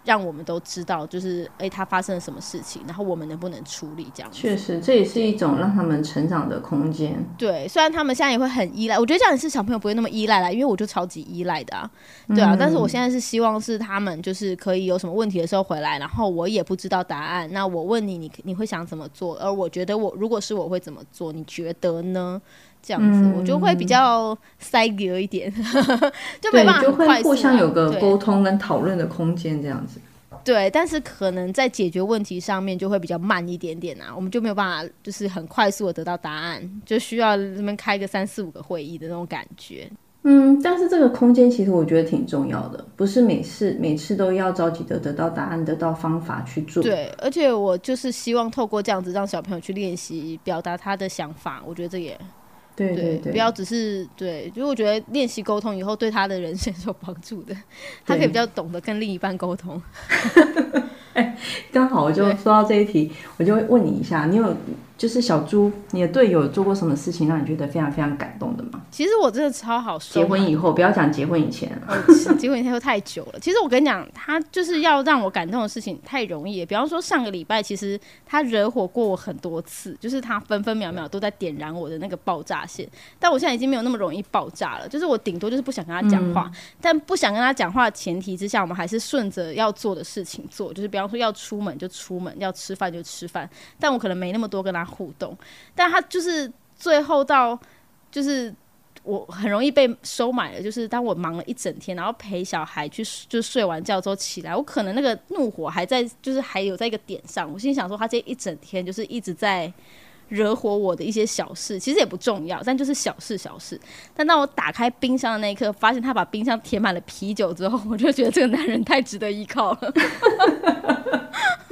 让我们都知道，就是哎，他发生了什么事情，然后我们能不能处理这样。确实，这也是一种让他们成长的空间。对，虽然他们现在也会很依赖，我觉得这样是小朋友不会那么依赖啦，因为我就超级依赖的啊，对啊。但是我现在是希望是他们就是可以有什么问题的时候回来，然后我也不知道答案，那我问你，你你会想怎么做？而我觉得我如果是我会怎么做？你觉得呢？这样子，我就会比较塞格一点，就没办法就会互相有个沟通跟讨论的空间，这样子。对，但是可能在解决问题上面就会比较慢一点点啊，我们就没有办法就是很快速的得到答案，就需要这边开个三四五个会议的那种感觉。嗯，但是这个空间其实我觉得挺重要的，不是每次每次都要着急的得到答案、得到方法去做。对，而且我就是希望透过这样子让小朋友去练习表达他的想法，我觉得这也。对对对，不要只是对，就我觉得练习沟通以后对他的人生是有帮助的，他可以比较懂得跟另一半沟通。哎，刚好我就说到这一题，我就会问你一下，你有？就是小猪，你的队友做过什么事情让你觉得非常非常感动的吗？其实我真的超好说。结婚以后，不要讲结婚以前。结婚以后太久了。其实我跟你讲，他就是要让我感动的事情太容易。比方说上个礼拜，其实他惹火过我很多次，就是他分分秒秒都在点燃我的那个爆炸线。但我现在已经没有那么容易爆炸了，就是我顶多就是不想跟他讲话。但不想跟他讲话的前提之下，我们还是顺着要做的事情做。就是比方说要出门就出门，要吃饭就吃饭。但我可能没那么多跟他。互动，但他就是最后到，就是我很容易被收买了。就是当我忙了一整天，然后陪小孩去就睡完觉之后起来，我可能那个怒火还在，就是还有在一个点上。我心想说，他这一整天就是一直在惹火我的一些小事，其实也不重要，但就是小事小事。但当我打开冰箱的那一刻，发现他把冰箱填满了啤酒之后，我就觉得这个男人太值得依靠了。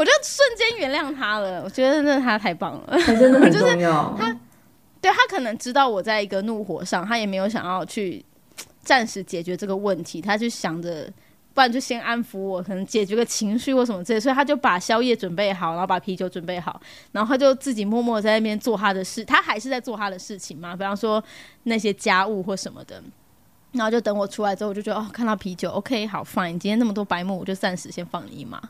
我就瞬间原谅他了，我觉得真的他太棒了，真的很 重要。他对他可能知道我在一个怒火上，他也没有想要去暂时解决这个问题，他就想着。不然就先安抚我，可能解决个情绪或什么之类，所以他就把宵夜准备好，然后把啤酒准备好，然后他就自己默默在那边做他的事，他还是在做他的事情嘛，比方说那些家务或什么的，然后就等我出来之后，我就觉得哦，看到啤酒，OK，好，fine，今天那么多白目，我就暂时先放你一马，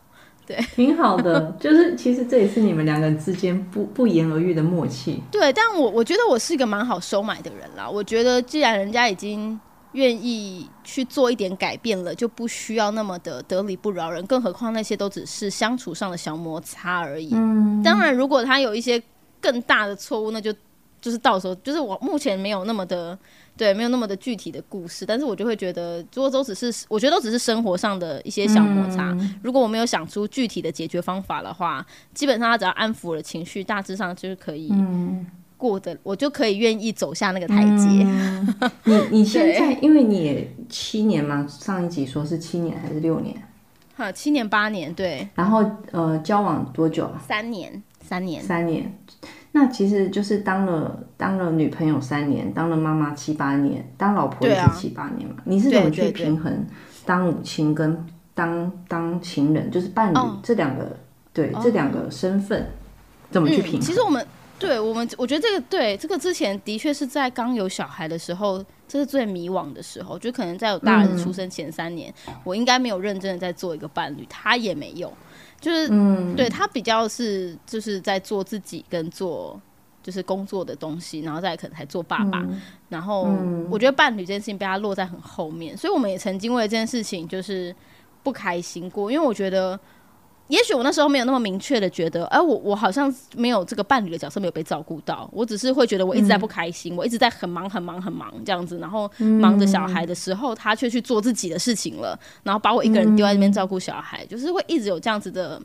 对，挺好的，就是其实这也是你们两个人之间不不言而喻的默契，对，但我我觉得我是一个蛮好收买的人啦，我觉得既然人家已经。愿意去做一点改变了，就不需要那么的得理不饶人。更何况那些都只是相处上的小摩擦而已。嗯，当然，如果他有一些更大的错误，那就就是到时候就是我目前没有那么的对，没有那么的具体的故事。但是我就会觉得，如果都只是我觉得都只是生活上的一些小摩擦，如果我没有想出具体的解决方法的话，基本上他只要安抚了情绪，大致上就是可以。过的，我就可以愿意走下那个台阶。你你现在，因为你七年嘛，上一集说是七年还是六年？哈，七年八年，对。然后呃，交往多久？三年，三年，三年。那其实就是当了当了女朋友三年，当了妈妈七八年，当老婆也是七八年嘛。你是怎么去平衡当母亲跟当当情人，就是伴侣这两个对这两个身份怎么去平衡？其实我们。对我们，我觉得这个对这个之前的确是在刚有小孩的时候，这是最迷惘的时候。就可能在有大儿子出生前三年，我应该没有认真的在做一个伴侣，他也没有，就是对他比较是就是在做自己跟做就是工作的东西，然后再可能才做爸爸。然后我觉得伴侣这件事情被他落在很后面，所以我们也曾经为这件事情就是不开心过，因为我觉得。也许我那时候没有那么明确的觉得，哎，我我好像没有这个伴侣的角色没有被照顾到，我只是会觉得我一直在不开心，我一直在很忙很忙很忙这样子，然后忙着小孩的时候，他却去做自己的事情了，然后把我一个人丢在那边照顾小孩，就是会一直有这样子的，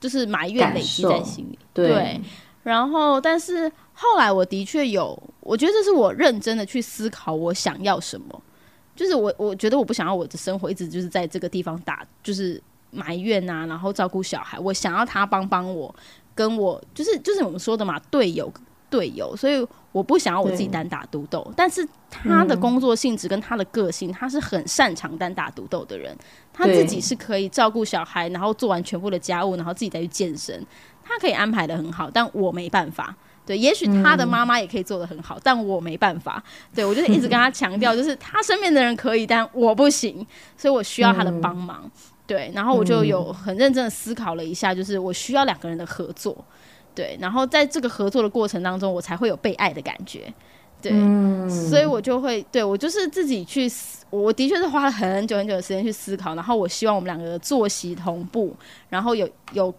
就是埋怨累积在心里。对，然后但是后来我的确有，我觉得这是我认真的去思考我想要什么，就是我我觉得我不想要我的生活一直就是在这个地方打，就是。埋怨啊，然后照顾小孩，我想要他帮帮我，跟我就是就是我们说的嘛，队友队友，所以我不想要我自己单打独斗。但是他的工作性质跟他的个性，他是很擅长单打独斗的人，他自己是可以照顾小孩，然后做完全部的家务，然后自己再去健身，他可以安排的很好，但我没办法。对，也许他的妈妈也可以做的很好，但我没办法。对我就是一直跟他强调，就是他身边的人可以，但我不行，所以我需要他的帮忙。对，然后我就有很认真的思考了一下，就是我需要两个人的合作，对，然后在这个合作的过程当中，我才会有被爱的感觉，对，所以我就会对我就是自己去，我的确是花了很久很久的时间去思考，然后我希望我们两个的作息同步，然后有有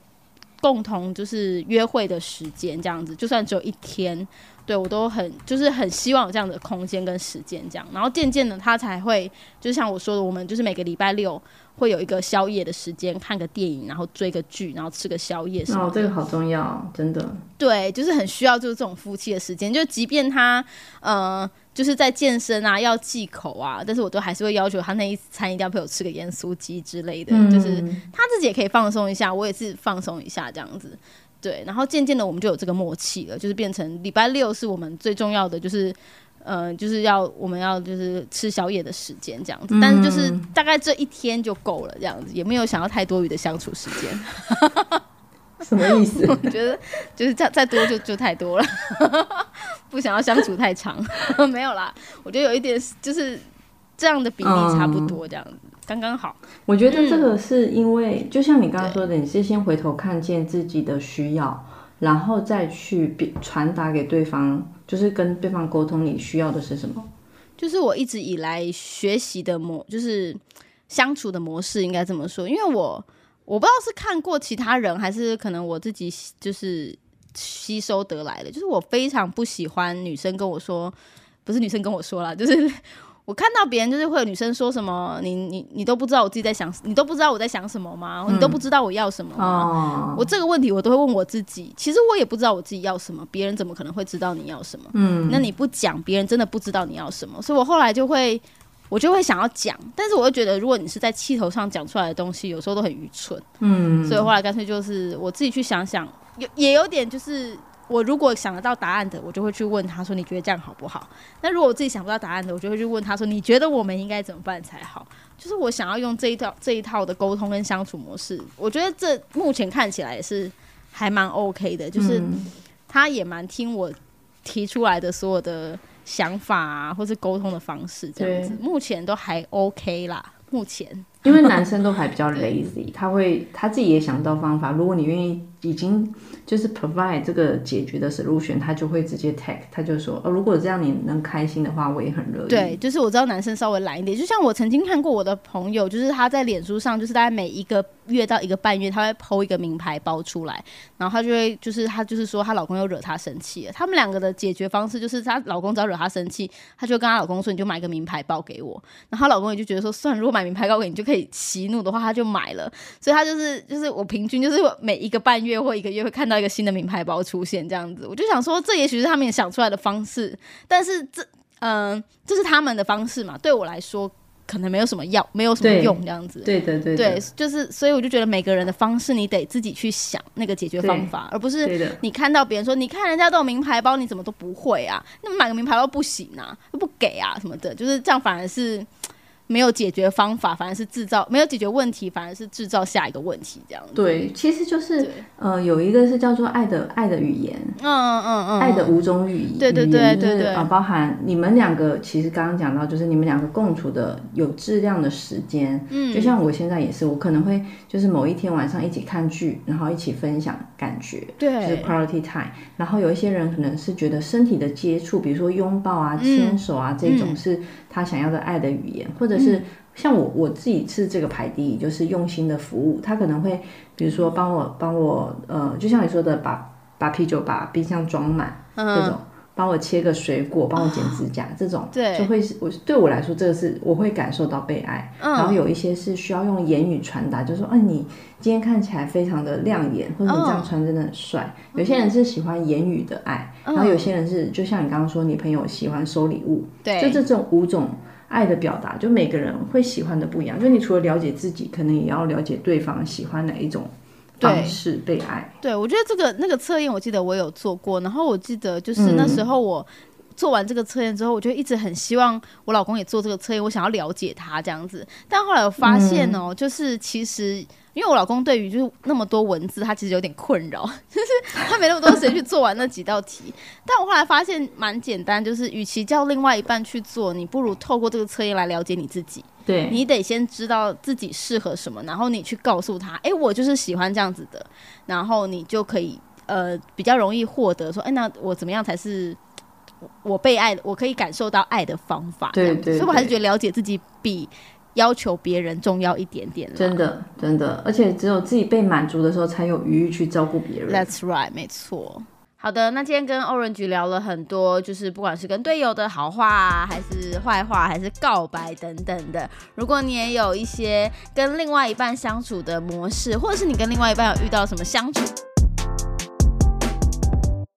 共同就是约会的时间这样子，就算只有一天。对，我都很就是很希望有这样的空间跟时间，这样，然后渐渐的他才会，就像我说的，我们就是每个礼拜六会有一个宵夜的时间，看个电影，然后追个剧，然后吃个宵夜。哦，这个好重要，真的。对，就是很需要就是这种夫妻的时间，就即便他呃就是在健身啊，要忌口啊，但是我都还是会要求他那一餐一定要陪我吃个盐酥鸡之类的，就是他自己也可以放松一下，我也是放松一下这样子。对，然后渐渐的我们就有这个默契了，就是变成礼拜六是我们最重要的，就是，呃，就是要我们要就是吃宵夜的时间这样子，但是就是大概这一天就够了，这样子也没有想要太多余的相处时间。什么意思？我觉得就是再再多就就太多了，不想要相处太长。没有啦，我觉得有一点就是这样的比例差不多这样子。刚刚好，我觉得这个是因为，就像你刚刚说的，你是先回头看见自己的需要，然后再去传达给对方，就是跟对方沟通你需要的是什么。就是我一直以来学习的模，就是相处的模式，应该这么说。因为我我不知道是看过其他人，还是可能我自己就是吸收得来的。就是我非常不喜欢女生跟我说，不是女生跟我说了，就是。我看到别人就是会有女生说什么，你你你都不知道我自己在想，你都不知道我在想什么吗？你都不知道我要什么吗？哦，我这个问题我都会问我自己。其实我也不知道我自己要什么，别人怎么可能会知道你要什么？嗯，那你不讲，别人真的不知道你要什么。所以我后来就会，我就会想要讲，但是我又觉得，如果你是在气头上讲出来的东西，有时候都很愚蠢。嗯，所以后来干脆就是我自己去想想，有也有点就是。我如果想得到答案的，我就会去问他说：“你觉得这样好不好？”那如果我自己想不到答案的，我就会去问他说：“你觉得我们应该怎么办才好？”就是我想要用这一套这一套的沟通跟相处模式，我觉得这目前看起来也是还蛮 OK 的，就是嗯他也蛮听我提出来的所有的想法啊，或是沟通的方式这样子，目前都还 OK 啦。目前因为男生都还比较 lazy，他会他自己也想到方法。如果你愿意，已经就是 provide 这个解决的 solution，他就会直接 take，他就说哦，如果这样你能开心的话，我也很乐意。对，就是我知道男生稍微懒一点，就像我曾经看过我的朋友，就是他在脸书上，就是大概每一个月到一个半月，他会剖一个名牌包出来，然后他就会就是他就是说她老公又惹她生气了，他们两个的解决方式就是她老公只要惹她生气，她就跟她老公说你就买个名牌包给我，然后她老公也就觉得说，算，如果买名牌包给你就可以息怒的话，他就买了，所以他就是就是我平均就是每一个半月或一个月会看到一个新的名牌包出现这样子，我就想说这也许是他们想出来的方式，但是这嗯、这是他们的方式嘛，对我来说可能没有什么要，没有什么用这样子。对的，对的，对，就是所以我就觉得每个人的方式，你得自己去想那个解决方法，而不是。你看到别人说，你看人家都有名牌包，你怎么都不会啊？那么买个名牌包不行啊，都不给啊什么的，就是这样，反而是没有解决方法，反而是制造没有解决问题，反而是制造下一个问题这样子。对，其实就是呃，有一个是叫做爱的爱的语言，嗯嗯嗯，爱的五种语言，对对语对对对。啊，包含你们两个，其实刚刚讲到，就是你们两个共处的有质量的时间，嗯，就像我现在也是，我可能会就是某一天晚上一起看剧，然后一起分享感觉，对。就是对 quality time。然后有一些人可能是觉得身体的接触，比如说拥抱啊、牵手啊这种是他想要的爱的语言，或者是像我我自己是这个排第一，就是用心的服务，他可能会比如说帮我帮我呃，就像你说的，把把啤酒把冰箱装满。这种，帮我切个水果，帮我剪指甲，这种对就会是我对我来说，这个是我会感受到被爱。然后有一些是需要用言语传达，就是说，啊，你今天看起来非常的亮眼，或者你这样穿真的很帅。有些人是喜欢言语的爱，然后有些人是就像你刚刚说，你朋友喜欢收礼物，对，就这种五种。爱的表达，就每个人会喜欢的不一样。就你除了了解自己，可能也要了解对方喜欢哪一种方式被爱。对，我觉得这个那个测验，我记得我有做过，然后我记得就是那时候我做完这个测验之后，我就一直很希望我老公也做这个测验，我想要了解他这样子。但后来我发现哦、就是其实。因为我老公对于就是那么多文字，他其实有点困扰，就是他没那么多时间去做完那几道题。但我后来发现蛮简单，就是与其叫另外一半去做，你不如透过这个测验来了解你自己。对，你得先知道自己适合什么，然后你去告诉他，哎、我就是喜欢这样子的，然后你就可以呃比较容易获得说，哎、那我怎么样才是我我被爱的，我可以感受到爱的方法。对对所以我还是觉得了解自己比要求别人重要一点点啦。真的真的，而且只有自己被满足的时候，才有余裕去照顾别人。That's right，没错。好的，那今天跟 Orange 聊了很多，就是不管是跟队友的好话、啊，还是坏话，还是告白等等的。如果你也有一些跟另外一半相处的模式，或者是你跟另外一半有遇到什么相处